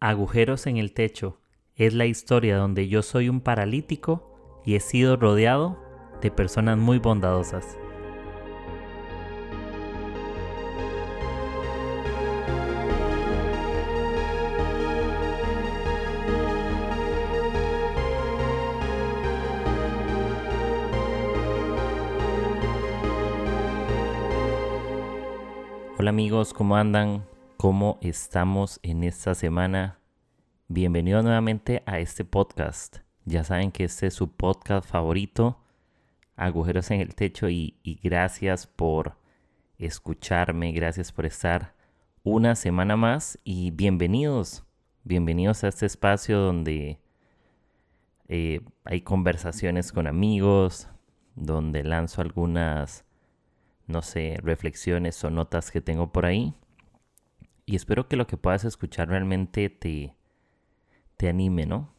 Agujeros en el techo es la historia donde yo soy un paralítico y he sido rodeado de personas muy bondadosas. Hola amigos, ¿cómo andan? ¿Cómo estamos en esta semana? Bienvenido nuevamente a este podcast. Ya saben que este es su podcast favorito, Agujeros en el Techo, y, gracias por escucharme, gracias por estar una semana más y bienvenidos, bienvenidos a este espacio donde eh, hay conversaciones con amigos, donde lanzo algunas, no sé, reflexiones o notas que tengo por ahí y espero que lo que puedas escuchar realmente te, te anime, ¿no?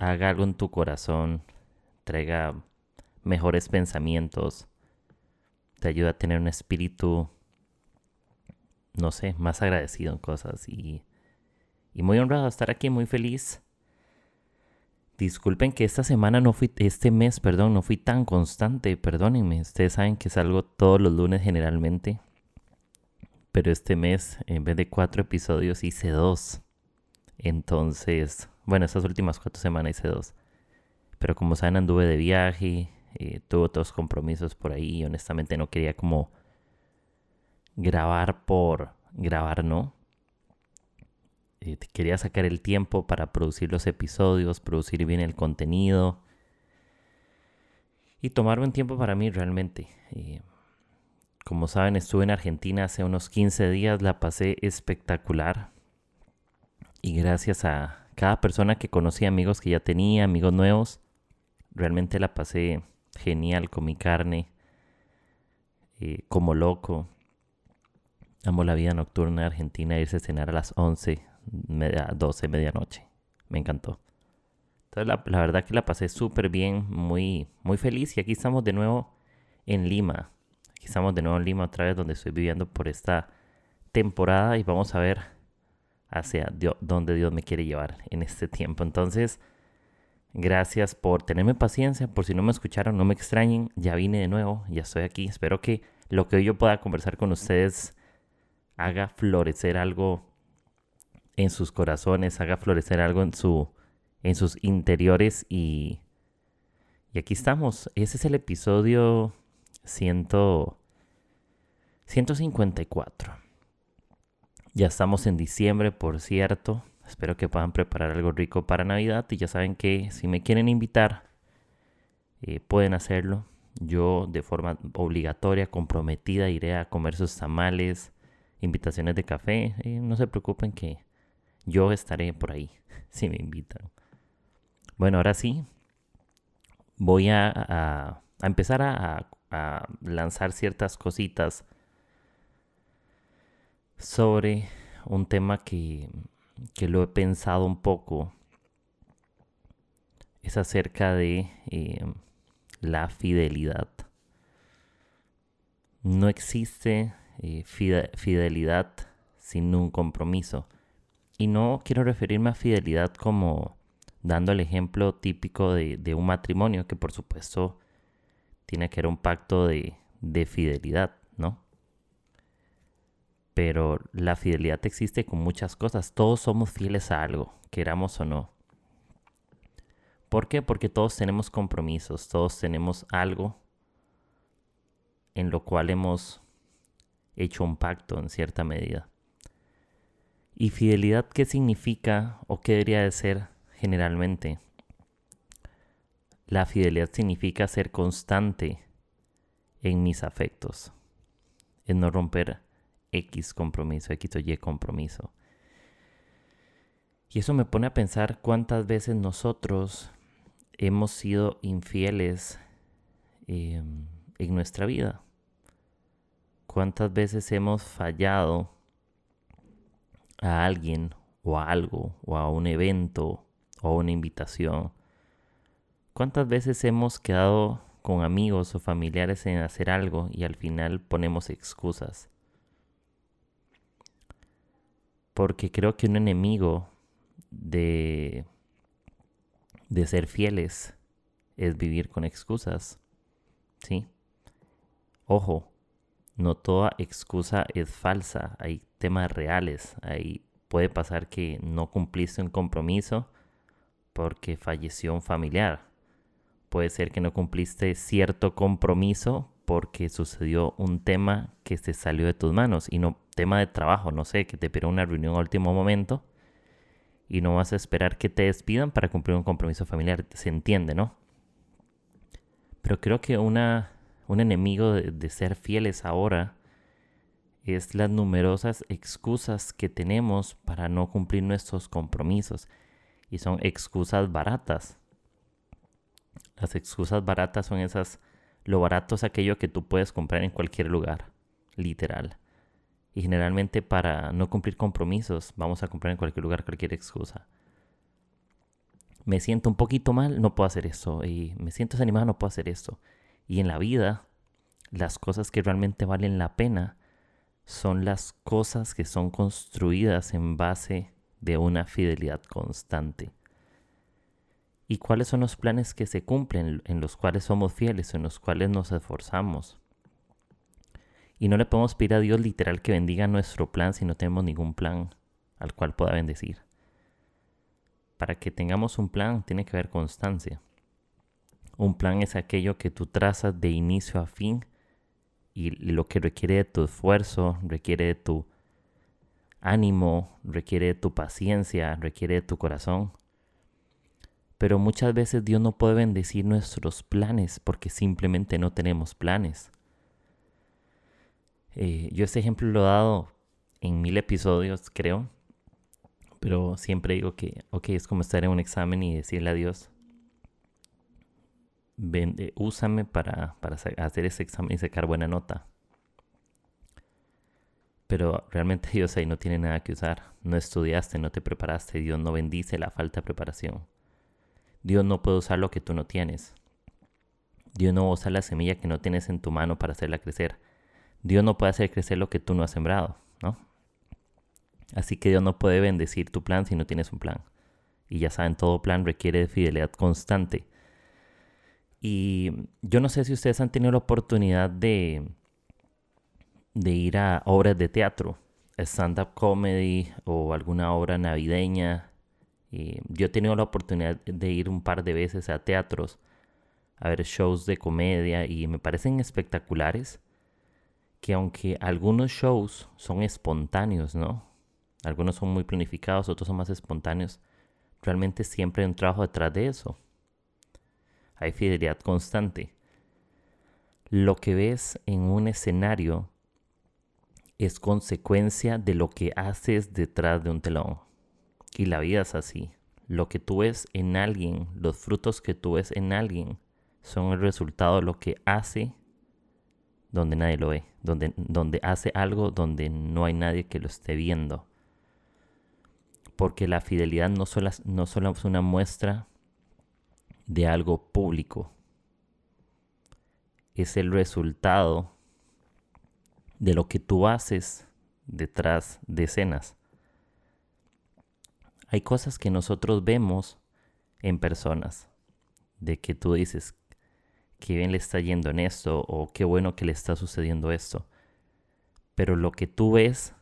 haga algo en tu corazón, traiga mejores pensamientos, te ayuda a tener un espíritu, no sé, más agradecido en cosas y, y muy honrado de estar aquí, muy feliz. Disculpen que esta semana no fui, este mes, perdón, no fui tan constante, perdónenme. Ustedes saben que salgo todos los lunes generalmente pero este mes en vez de cuatro episodios hice dos. Entonces, bueno, estas últimas cuatro semanas hice dos. Pero como saben, anduve de viaje, eh, tuve otros compromisos por ahí y honestamente no quería como grabar por grabar, ¿no? Eh, quería sacar el tiempo para producir los episodios, producir bien el contenido y tomarme un tiempo para mí realmente. Eh, como saben, estuve en Argentina hace unos 15 días, la pasé espectacular. Y gracias a cada persona que conocí, amigos que ya tenía, amigos nuevos, realmente la pasé genial con mi carne, eh, como loco. Amo la vida nocturna de Argentina, irse a cenar a las 11, media, 12, medianoche. Me encantó. Entonces la, verdad que la pasé súper bien, muy, muy feliz. Y aquí estamos de nuevo en Lima, estamos de nuevo en Lima otra vez, donde estoy viviendo por esta temporada y vamos a ver hacia Dios, dónde Dios me quiere llevar en este tiempo. Entonces, gracias por tenerme paciencia, por si no me escucharon, no me extrañen, ya vine de nuevo, ya estoy aquí. Espero que lo que hoy yo pueda conversar con ustedes haga florecer algo en sus corazones, haga florecer algo en, su, en sus interiores y, y aquí estamos. Ese es el episodio 154. Ya estamos en diciembre, por cierto. Espero que puedan preparar algo rico para Navidad. Y ya saben que si me quieren invitar, eh, pueden hacerlo. Yo de forma obligatoria, comprometida, iré a comer sus tamales, invitaciones de café. Eh, no se preocupen que yo estaré por ahí si me invitan. Bueno, ahora sí, voy a, a empezar a, a lanzar ciertas cositas sobre un tema que, que lo he pensado un poco. Es acerca de eh, la fidelidad. No existe eh, fidelidad sin un compromiso. Y no quiero referirme a fidelidad como dando el ejemplo típico de un matrimonio, que por supuesto tiene que haber un pacto de, fidelidad, ¿no? Pero la fidelidad existe con muchas cosas. Todos somos fieles a algo, queramos o no. ¿Por qué? Porque todos tenemos compromisos, todos tenemos algo en lo cual hemos hecho un pacto en cierta medida. ¿Y fidelidad qué significa o qué debería de ser generalmente? La fidelidad significa ser constante en mis afectos, en no romper X compromiso, X o Y compromiso. Y eso me pone a pensar cuántas veces nosotros hemos sido infieles em, en nuestra vida. Cuántas veces hemos fallado a alguien o a algo o a un evento o a una invitación ¿Cuántas veces hemos quedado con amigos o familiares en hacer algo y al final ponemos excusas? Porque creo que un enemigo de, de ser fieles es vivir con excusas. ¿Sí? Ojo, no toda excusa es falsa. Hay temas reales. Ahí puede pasar que no cumpliste un compromiso porque falleció un familiar. Puede ser que no cumpliste cierto compromiso porque sucedió un tema que se salió de tus manos y no tema de trabajo, no sé, que te pidió una reunión a último momento y no vas a esperar que te despidan para cumplir un compromiso familiar, se entiende, ¿no? Pero creo que una, un enemigo de ser fieles ahora es las numerosas excusas que tenemos para no cumplir nuestros compromisos y son excusas baratas. Las excusas baratas son esas lo barato es aquello que tú puedes comprar en cualquier lugar, literal. Y generalmente para no cumplir compromisos vamos a comprar en cualquier lugar cualquier excusa. Me siento un poquito mal, no puedo hacer eso. Y me siento desanimado, no puedo hacer esto. Y en la vida, las cosas que realmente valen la pena son las cosas que son construidas en base de una fidelidad constante y cuáles son los planes que se cumplen, en los cuales somos fieles, en los cuales nos esforzamos. Y no le podemos pedir a Dios literal que bendiga nuestro plan si no tenemos ningún plan al cual pueda bendecir. Para que tengamos un plan tiene que haber constancia. Un plan es aquello que tú trazas de inicio a fin y lo que requiere de tu esfuerzo, requiere de tu ánimo, requiere de tu paciencia, requiere de tu corazón. Pero muchas veces Dios no puede bendecir nuestros planes porque simplemente no tenemos planes. Eh, yo este ejemplo lo he dado en mil episodios, creo. Pero siempre digo que, ok, es como estar en un examen y decirle a Dios, úsame para, para hacer ese examen y sacar buena nota. Pero realmente Dios ahí no tiene nada que usar. No estudiaste, no te preparaste. Dios no bendice la falta de preparación. Dios no puede usar lo que tú no tienes. Dios no usa la semilla que no tienes en tu mano para hacerla crecer. Dios no puede hacer crecer lo que tú no has sembrado, ¿no? Así que Dios no puede bendecir tu plan si no tienes un plan. Y ya saben, todo plan requiere de fidelidad constante. Y yo no sé si ustedes han tenido la oportunidad de, de ir a obras de teatro, stand-up comedy o alguna obra navideña yo he tenido la oportunidad de ir un par de veces a teatros a ver shows de comedia y me parecen espectaculares que aunque algunos shows son espontáneos, ¿no? Algunos son muy planificados, otros son más espontáneos. Realmente siempre hay un trabajo detrás de eso. Hay fidelidad constante. Lo que ves en un escenario es consecuencia de lo que haces detrás de un telón. Y la vida es así. Lo que tú ves en alguien, los frutos que tú ves en alguien, son el resultado de lo que hace donde nadie lo ve, donde, donde hace algo donde no hay nadie que lo esté viendo. Porque la fidelidad no solo, no solo es una muestra de algo público, es el resultado de lo que tú haces detrás de escenas. Hay cosas que nosotros vemos en personas, de que tú dices, qué bien le está yendo en esto o qué bueno que le está sucediendo esto. Pero lo que tú ves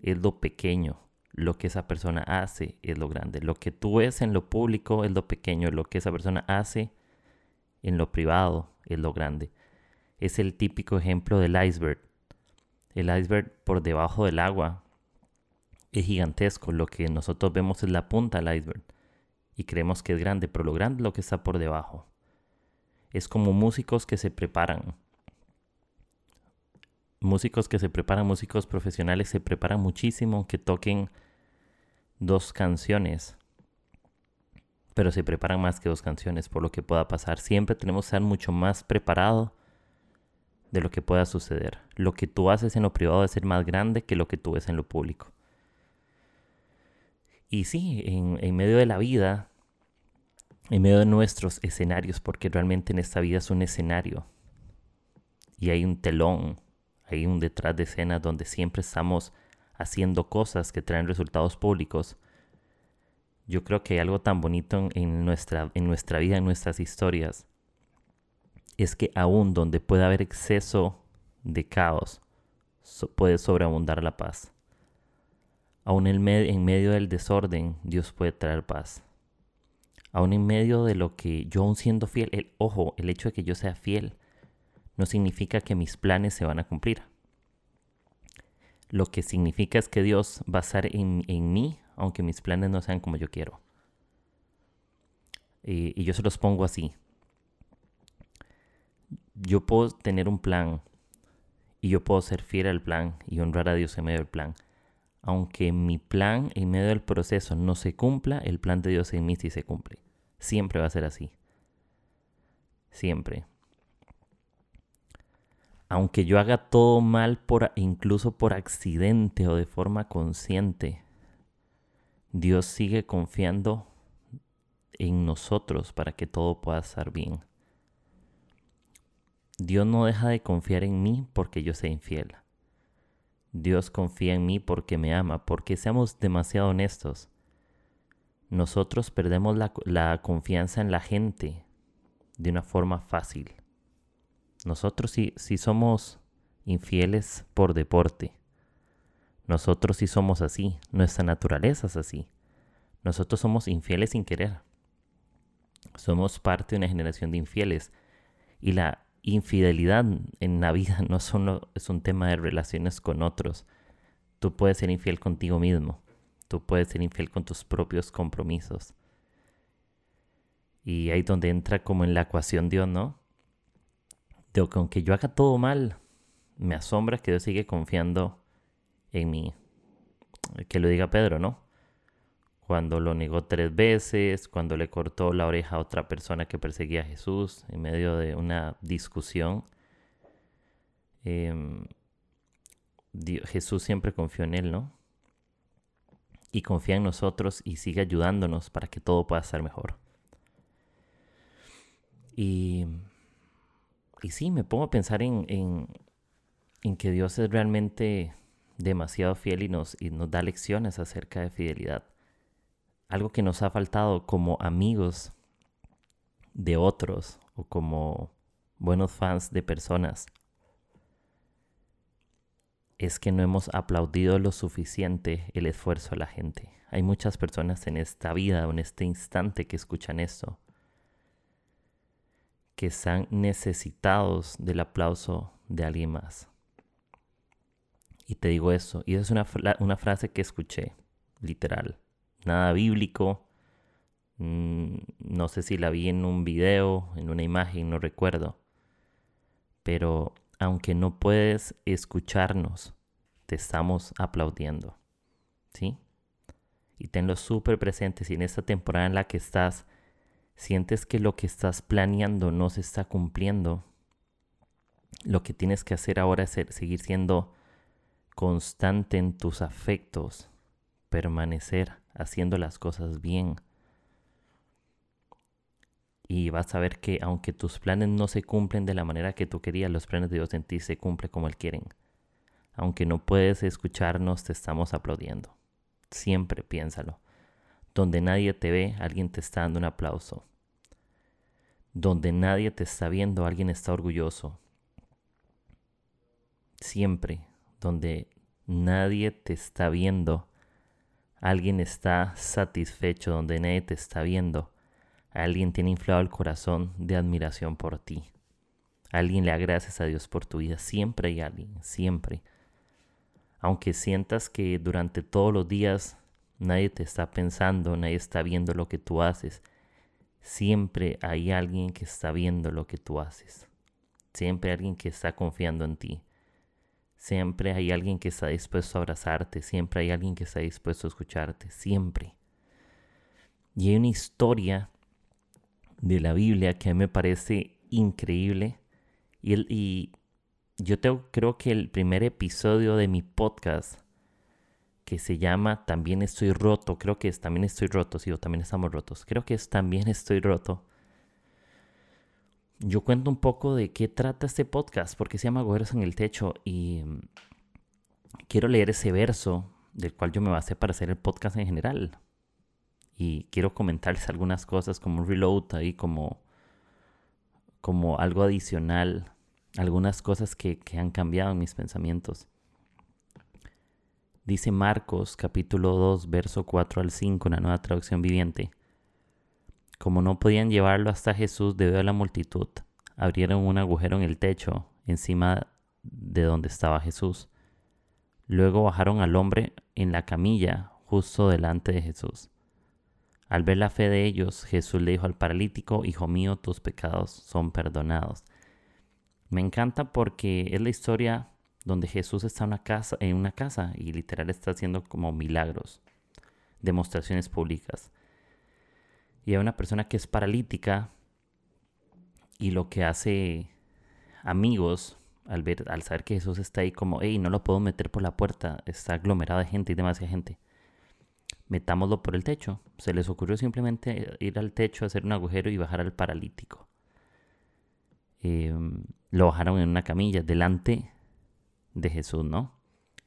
es lo pequeño, lo que esa persona hace es lo grande. Lo que tú ves en lo público es lo pequeño, lo que esa persona hace en lo privado es lo grande. Es el típico ejemplo del iceberg. El iceberg por debajo del agua es gigantesco. Lo que nosotros vemos es la punta del iceberg y creemos que es grande, pero lo grande es lo que está por debajo. Es como músicos que se preparan. Músicos que se preparan, músicos profesionales se preparan muchísimo que toquen dos canciones. Pero se preparan más que dos canciones por lo que pueda pasar. Siempre tenemos que estar mucho más preparado de lo que pueda suceder. Lo que tú haces en lo privado debe ser más grande que lo que tú ves en lo público. Y sí, en, medio de la vida, en medio de nuestros escenarios, porque realmente en esta vida es un escenario. Y hay un telón, hay un detrás de escena donde siempre estamos haciendo cosas que traen resultados públicos. yo creo que hay algo tan bonito en, nuestra, en nuestra vida, en nuestras historias, es que aún donde pueda haber exceso de caos, puede sobreabundar la paz. Aún en, medio del desorden, Dios puede traer paz. Aún en medio de lo que yo aún siendo fiel, el, ojo, el hecho de que yo sea fiel no significa que mis planes se van a cumplir. Lo que significa es que Dios va a estar en, en mí, aunque mis planes no sean como yo quiero. Y yo se los pongo así. Yo puedo tener un plan y yo puedo ser fiel al plan y honrar a Dios en medio del plan. Aunque mi plan en medio del proceso no se cumpla, el plan de Dios en mí sí se cumple. Siempre va a ser así. Siempre. Aunque yo haga todo mal por incluso por accidente o de forma consciente, Dios sigue confiando en nosotros para que todo pueda estar bien. Dios no deja de confiar en mí porque yo sea infiel. Dios confía en mí porque me ama, porque seamos demasiado honestos. Nosotros perdemos la, confianza en la gente de una forma fácil. Nosotros sí somos infieles por deporte. Nosotros sí somos así, nuestra naturaleza es así. Nosotros somos infieles sin querer. Somos parte de una generación de infieles. Y la infidelidad en la vida no solo es un tema de relaciones con otros. Tú puedes ser infiel contigo mismo. Tú puedes ser infiel con tus propios compromisos. Y ahí donde entra como en la ecuación Dios, ¿no? De que aunque yo haga todo mal, me asombra que Dios sigue confiando en mí. Que lo diga Pedro, ¿no? Cuando lo negó tres veces, cuando le cortó la oreja a otra persona que perseguía a Jesús en medio de una discusión. Em, Jesús siempre confió en él, ¿no? Y confía en nosotros y sigue ayudándonos para que todo pueda ser mejor. Y, sí, me pongo a pensar en, que Dios es realmente demasiado fiel y nos da lecciones acerca de fidelidad algo que nos ha faltado como amigos de otros o como buenos fans de personas es que no hemos aplaudido lo suficiente el esfuerzo de la gente. Hay muchas personas en esta vida o en este instante que escuchan esto, que están necesitados del aplauso de alguien más. Y te digo eso, y es una, una frase que escuché, literal nada bíblico. Mm, no sé si la vi en un video, en una imagen, no recuerdo. Pero aunque no puedes escucharnos, te estamos aplaudiendo. ¿Sí? Y tenlo súper presente. Si en esta temporada en la que estás sientes que lo que estás planeando no se está cumpliendo, lo que tienes que hacer ahora es seguir siendo constante en tus afectos, permanecer haciendo las cosas bien. Y vas a ver que aunque tus planes no se cumplen de la manera que tú querías, los planes de Dios en ti se cumplen como Él quieren. Aunque no puedes escucharnos, te estamos aplaudiendo. Siempre piénsalo. Donde nadie te ve, alguien te está dando un aplauso. Donde nadie te está viendo, alguien está orgulloso. Siempre, donde nadie te está viendo, Alguien está satisfecho donde nadie te está viendo. Alguien tiene inflado el corazón de admiración por ti. Alguien le agradeces a Dios por tu vida. Siempre hay alguien, siempre. Aunque sientas que durante todos los días nadie te está pensando, nadie está viendo lo que tú haces, siempre hay alguien que está viendo lo que tú haces. Siempre hay alguien que está confiando en ti. Siempre hay alguien que está dispuesto a abrazarte, siempre hay alguien que está dispuesto a escucharte, siempre. Y hay una historia de la Biblia que a mí me parece increíble. Y, y yo creo que el primer episodio de mi podcast, que se llama También estoy roto, creo que es También estoy roto, sí, o también estamos rotos, creo que es También estoy roto yo cuento un poco de qué trata este podcast, porque se llama Agujeros en el Techo y mm, quiero leer ese verso del cual yo me basé para hacer el podcast en general. y quiero comentarles algunas cosas como un reload ahí, como, como algo adicional, algunas cosas que, que han cambiado en mis pensamientos. Dice Marcos capítulo 2, verso 4 al 5 en la nueva traducción viviente. Como no podían llevarlo hasta Jesús debido a la multitud, abrieron un agujero en el techo encima de donde estaba Jesús. Luego bajaron al hombre en la camilla justo delante de Jesús. Al ver la fe de ellos, Jesús le dijo al paralítico, Hijo mío, tus pecados son perdonados. Me encanta porque es la historia donde Jesús está en una casa, y literal está haciendo como milagros, demostraciones públicas. Y hay una persona que es paralítica y lo que hace amigos al ver, al saber que Jesús está ahí como, hey, no lo puedo meter por la puerta, está aglomerado de gente y demasiada gente metámoslo por el techo. Se les ocurrió simplemente ir al techo, hacer un agujero y bajar al paralítico. Em, lo bajaron en una camilla delante de Jesús, ¿no?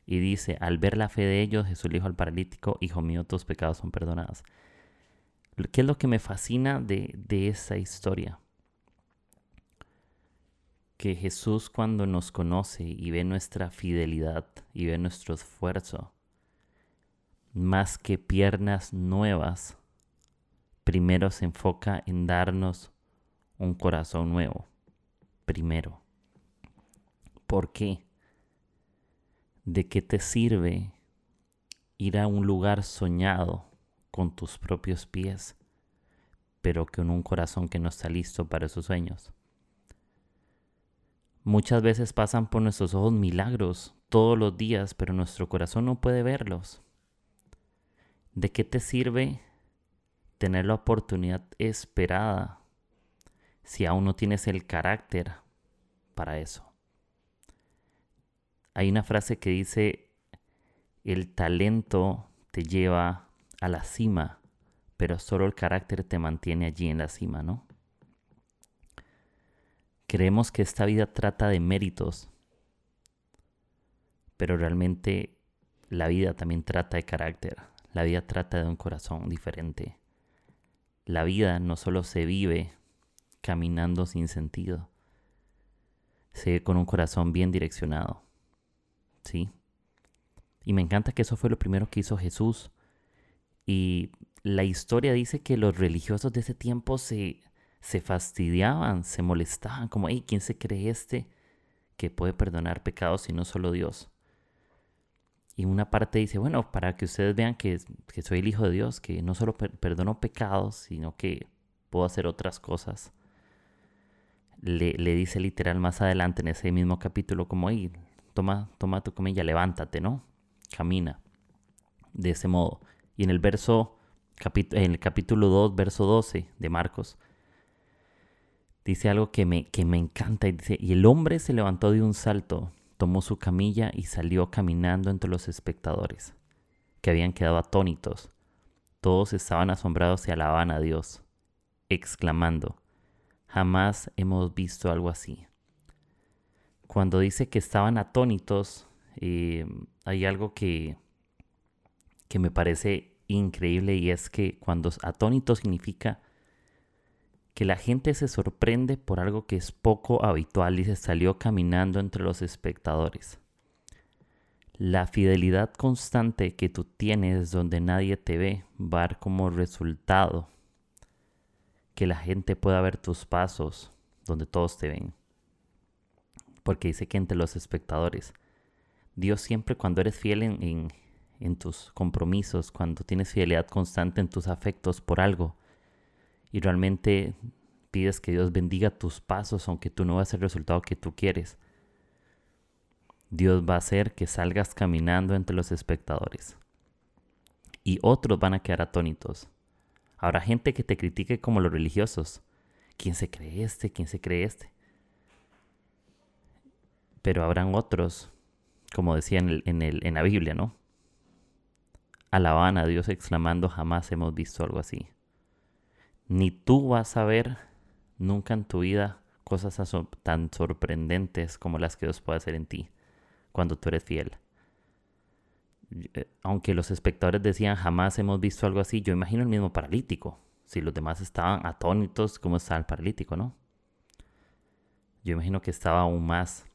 Y dice, al ver la fe de ellos, Jesús le dijo al paralítico, Hijo mío, tus pecados son perdonados. ¿Qué es lo que me fascina de, de esa historia? Que Jesús cuando nos conoce y ve nuestra fidelidad y ve nuestro esfuerzo, más que piernas nuevas, primero se enfoca en darnos un corazón nuevo. Primero. ¿Por qué? ¿De qué te sirve ir a un lugar soñado con tus propios pies, pero con un corazón que no está listo para esos sueños? Muchas veces pasan por nuestros ojos milagros todos los días, pero nuestro corazón no puede verlos. ¿De qué te sirve tener la oportunidad esperada si aún no tienes el carácter para eso? Hay una frase que dice, el talento te lleva a la cima, pero solo el carácter te mantiene allí en la cima, ¿no? Creemos que esta vida trata de méritos, pero realmente la vida también trata de carácter. La vida trata de un corazón diferente. La vida no solo se vive caminando sin sentido, se vive con un corazón bien direccionado. ¿Sí? Y me encanta que eso fue lo primero que hizo Jesús. Y la historia dice que los religiosos de ese tiempo se, se fastidiaban, se molestaban, como, hey, ¿quién se cree este que puede perdonar pecados si no solo Dios? Y una parte dice, bueno, para que ustedes vean que, que soy el Hijo de Dios, que no solo perdono pecados, sino que puedo hacer otras cosas. Le, le, dice literal más adelante en ese mismo capítulo como, ahí, toma, toma tu comilla, levántate, ¿no? Camina. De ese modo. Y en el verso, en el capítulo 2, verso 12 de Marcos, dice algo que me, que me encanta. Y dice, y el hombre se levantó de un salto tomó su camilla y salió caminando entre los espectadores, que habían quedado atónitos. Todos estaban asombrados y alaban a Dios, exclamando, jamás hemos visto algo así. Cuando dice que estaban atónitos, eh, hay algo que, que me parece increíble y es que cuando atónito significa que la gente se sorprende por algo que es poco habitual y se salió caminando entre los espectadores. La fidelidad constante que tú tienes donde nadie te ve va a dar como resultado que la gente pueda ver tus pasos donde todos te ven. Porque dice que entre los espectadores, Dios siempre cuando eres fiel en, tus compromisos, cuando tienes fidelidad constante en tus afectos por algo, y realmente pides que Dios bendiga tus pasos aunque tú no vas el resultado que tú quieres. Dios va a hacer que salgas caminando entre los espectadores. Y otros van a quedar atónitos. Habrá gente que te critique como los religiosos. ¿Quién se cree este? ¿Quién se cree este? Pero habrán otros, como decía en, en, el, en la Biblia, ¿no? Alaban a Dios exclamando, jamás hemos visto algo así ni tú vas a ver nunca en tu vida cosas tan sorprendentes como las que Dios puede hacer en ti cuando tú eres fiel. eh, aunque los espectadores decían jamás hemos visto algo así, yo imagino el mismo paralítico. Si los demás estaban atónitos, ¿cómo estaba el paralítico, no? Yo imagino que estaba aún más,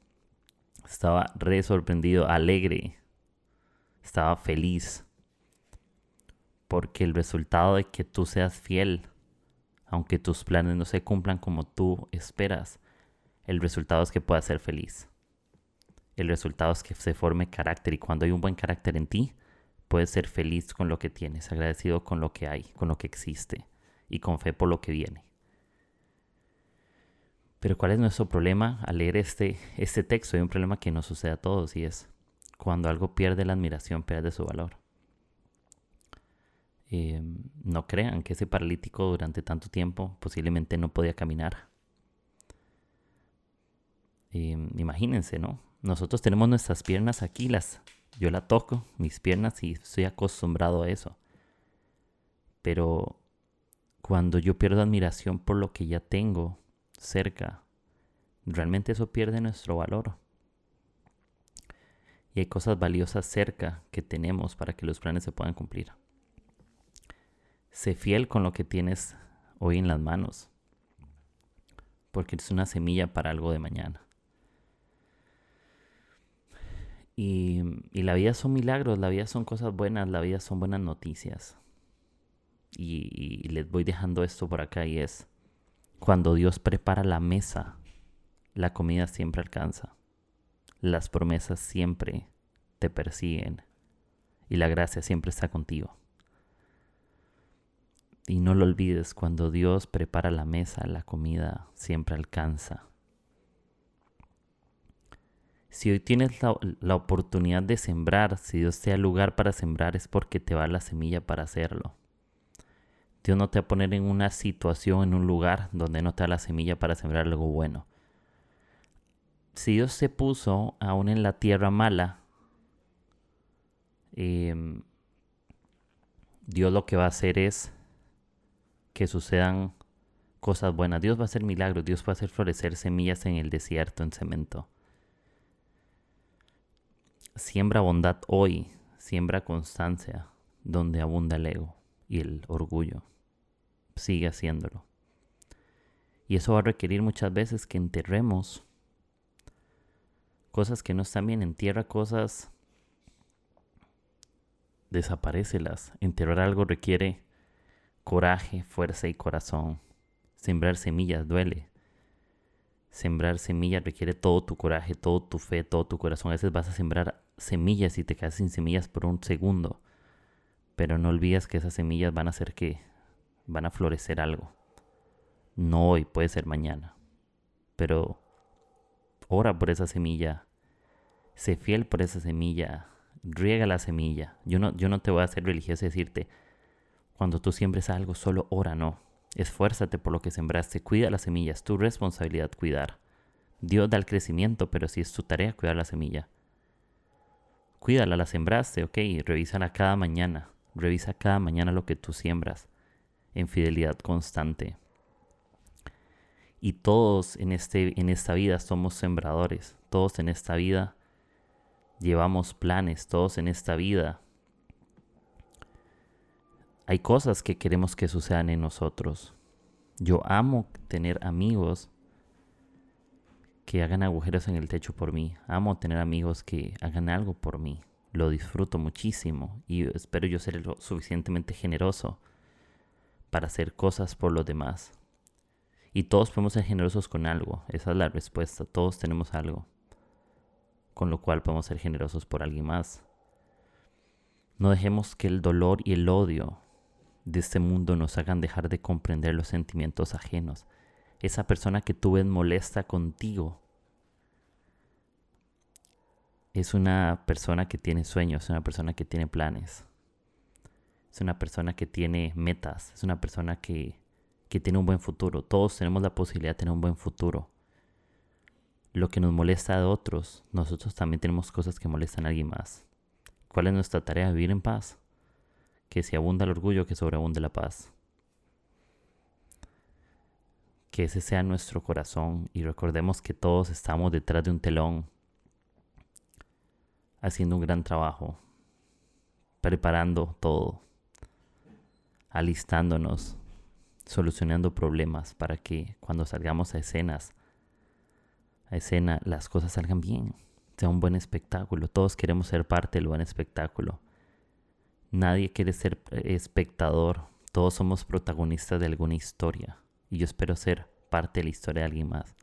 estaba re sorprendido, alegre, estaba feliz. Porque el resultado de que tú seas fiel, aunque tus planes no se cumplan como tú esperas, el resultado es que puedas ser feliz. El resultado es que se forme carácter y cuando hay un buen carácter en ti, puedes ser feliz con lo que tienes, agradecido con lo que hay, con lo que existe y con fe por lo que viene. Pero ¿cuál es nuestro problema al leer este, este texto? Hay un problema que nos sucede a todos y es cuando algo pierde la admiración, pierde su valor. Em, no crean que ese paralítico durante tanto tiempo posiblemente no podía caminar. Em, imagínense, ¿no? Nosotros tenemos nuestras piernas aquí, las, yo la toco, mis piernas, y estoy acostumbrado a eso. Pero cuando yo pierdo admiración por lo que ya tengo cerca, realmente eso pierde nuestro valor. Y hay cosas valiosas cerca que tenemos para que los planes se puedan cumplir. Sé fiel con lo que tienes hoy en las manos, porque es una semilla para algo de mañana. Y, la vida son milagros, la vida son cosas buenas, la vida son buenas noticias. Y, y les voy dejando esto por acá y es, cuando Dios prepara la mesa, la comida siempre alcanza. Las promesas siempre te persiguen y la gracia siempre está contigo. Y no lo olvides, cuando Dios prepara la mesa, la comida siempre alcanza. Si hoy tienes la, oportunidad de sembrar, si Dios te da lugar para sembrar, es porque te va la semilla para hacerlo. Dios no te va a poner en una situación, en un lugar donde no te da la semilla para sembrar algo bueno. Si Dios se puso aún en la tierra mala, em, Dios lo que va a hacer es que sucedan cosas buenas. Dios va a hacer milagros. Dios va a hacer florecer semillas en el desierto, en cemento. Siembra bondad hoy, siembra constancia donde abunda el ego y el orgullo. Sigue haciéndolo. Y eso va a requerir muchas veces que enterremos cosas que no están bien. Entierra cosas, desaparecelas. Enterrar algo requiere coraje, fuerza y corazón. Sembrar semillas duele. Sembrar semillas requiere todo tu coraje, todo tu fe, todo tu corazón. A veces vas a sembrar semillas y te quedas sin semillas por un segundo. Pero no olvides que esas semillas van a hacer que van a florecer algo. No hoy, puede ser mañana. Pero ora por esa semilla. Sé fiel por esa semilla. Riega la semilla. Yo no, yo no te voy a hacer religioso y decirte, cuando tú siembres algo, solo ora, no. Esfuérzate por lo que sembraste. Cuida las semillas. Es tu responsabilidad cuidar. Dios da el crecimiento, pero si es tu tarea cuidar la semilla cuídala, la sembraste, ok, revísala cada mañana, revisa cada mañana lo que tú siembras en fidelidad constante. Y todos en, este, en esta vida somos sembradores, todos en esta vida llevamos planes, todos en esta vida hay cosas que queremos que sucedan en nosotros. Yo amo tener amigos que hagan agujeros en el techo por mí. Amo tener amigos que hagan algo por mí. Lo disfruto muchísimo y espero yo ser lo suficientemente generoso para hacer cosas por los demás. Y todos podemos ser generosos con algo. Esa es la respuesta. Todos tenemos algo con lo cual podemos ser generosos por alguien más. No dejemos que el dolor y el odio de este mundo nos hagan dejar de comprender los sentimientos ajenos esa persona que tú ves molesta contigo es una persona que tiene sueños, es una persona que tiene planes, es una persona que tiene metas, es una persona que, que tiene un buen futuro. Todos tenemos la posibilidad de tener un buen futuro. Lo que nos molesta a otros, nosotros también tenemos cosas que molestan a alguien más. ¿Cuál es nuestra tarea? Vivir en paz. Que si abunda el orgullo, que sobreabunde la paz que ese sea nuestro corazón y recordemos que todos estamos detrás de un telón haciendo un gran trabajo preparando todo, alistándonos, solucionando problemas para que cuando salgamos a escenas, a escena, las cosas salgan bien, sea un buen espectáculo. Todos queremos ser parte del buen espectáculo. Nadie quiere ser espectador. Todos somos protagonistas de alguna historia. Y yo espero ser parte de la historia de alguien más.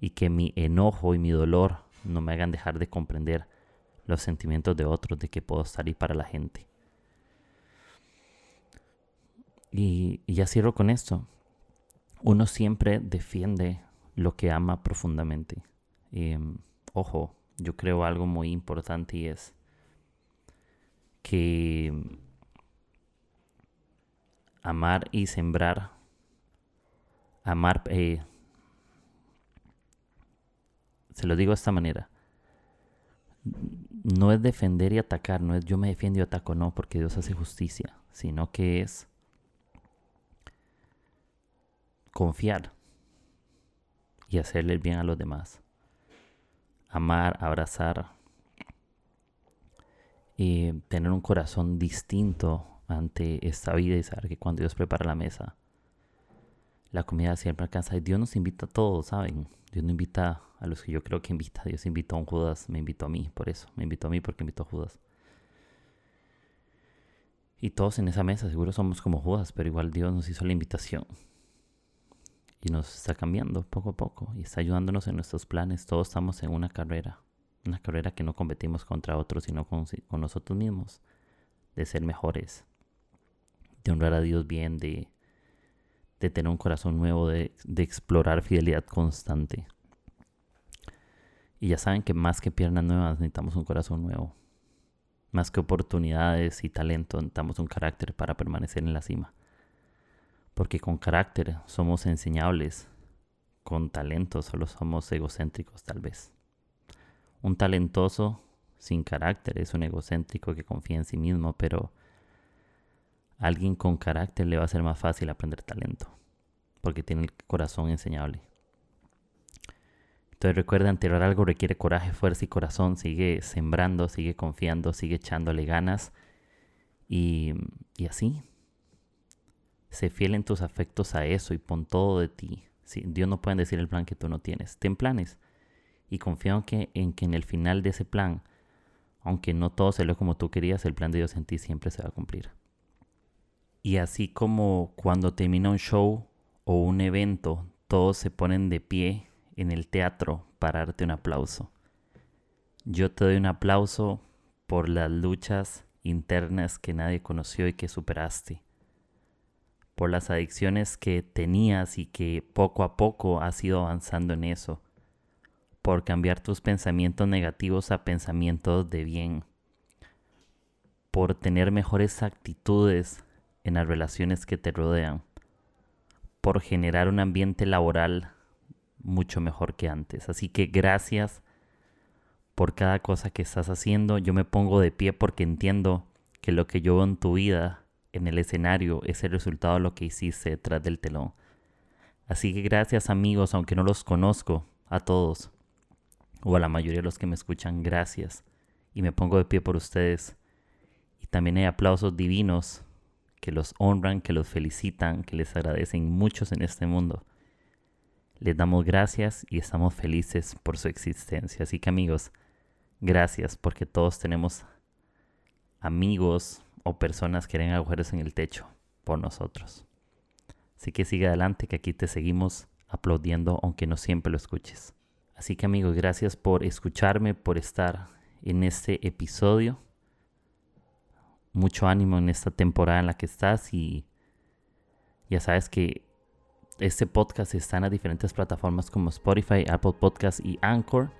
Y que mi enojo y mi dolor no me hagan dejar de comprender los sentimientos de otros, de que puedo ahí para la gente. Y, ya cierro con esto. Uno siempre defiende lo que ama profundamente. Em, ojo, yo creo algo muy importante y es que amar y sembrar, amar, eh, se lo digo de esta manera, no es defender y atacar, no es yo me defiendo y ataco, no, porque Dios hace justicia, sino que es confiar y hacerle el bien a los demás. Amar, abrazar y tener un corazón distinto ante esta vida y saber que cuando Dios prepara la mesa, la comida siempre alcanza. Y Dios nos invita a todos, ¿saben? Dios no invita a los que yo creo que invita. Dios invitó a un Judas, me invitó a mí, por eso. Me invitó a mí porque invitó a Judas. Y todos en esa mesa seguro somos como Judas, pero igual Dios nos hizo la invitación. Y nos está cambiando poco a poco y está ayudándonos en nuestros planes. Todos estamos en una carrera. Una carrera que no competimos contra otros, sino con, nosotros mismos. De ser mejores. De honrar a Dios bien, de de tener un corazón nuevo, de, explorar fidelidad constante. Y ya saben que más que piernas nuevas necesitamos un corazón nuevo. Más que oportunidades y talento necesitamos un carácter para permanecer en la cima. Porque con carácter somos enseñables, con talento solo somos egocéntricos tal vez. Un talentoso sin carácter es un egocéntrico que confía en sí mismo, pero alguien con carácter le va a ser más fácil aprender talento, porque tiene el corazón enseñable. Entonces recuerda, enterrar algo requiere coraje, fuerza y corazón. Sigue sembrando, sigue confiando, sigue echándole ganas. Y, y así. Sé fiel en tus afectos a eso y pon todo de ti. Dios no puede decir el plan que tú no tienes. Ten planes. Y confía en que, en que en el final de ese plan, aunque no todo lo como tú querías, el plan de Dios en ti siempre se va a cumplir. Y así como cuando termina un show o un evento, todos se ponen de pie en el teatro para darte un aplauso. Yo te doy un aplauso por las luchas internas que nadie conoció y que superaste. Por las adicciones que tenías y que poco a poco has ido avanzando en eso. Por cambiar tus pensamientos negativos a pensamientos de bien. Por tener mejores actitudes en las relaciones que te rodean, por generar un ambiente laboral mucho mejor que antes. Así que gracias por cada cosa que estás haciendo. Yo me pongo de pie porque entiendo que lo que yo veo en tu vida, en el escenario, es el resultado de lo que hiciste detrás del telón. Así que gracias amigos, aunque no los conozco, a todos, o a la mayoría de los que me escuchan, gracias. Y me pongo de pie por ustedes. Y también hay aplausos divinos que los honran, que los felicitan, que les agradecen muchos en este mundo. Les damos gracias y estamos felices por su existencia. Así que amigos, gracias porque todos tenemos amigos o personas que ven agujeros en el techo por nosotros. Así que sigue adelante que aquí te seguimos aplaudiendo aunque no siempre lo escuches. Así que amigos, gracias por escucharme, por estar en este episodio mucho ánimo en esta temporada en la que estás y ya sabes que este podcast está en diferentes plataformas como Spotify, Apple Podcast y Anchor.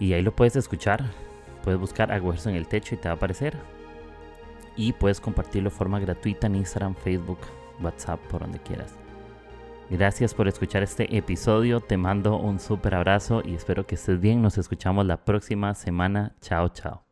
Y ahí lo puedes escuchar. Puedes buscar Agujeros en el Techo y te va a aparecer. Y puedes compartirlo de forma gratuita en Instagram, Facebook, WhatsApp, por donde quieras. Gracias por escuchar este episodio. Te mando un súper abrazo y espero que estés bien. Nos escuchamos la próxima semana. Chao, chao.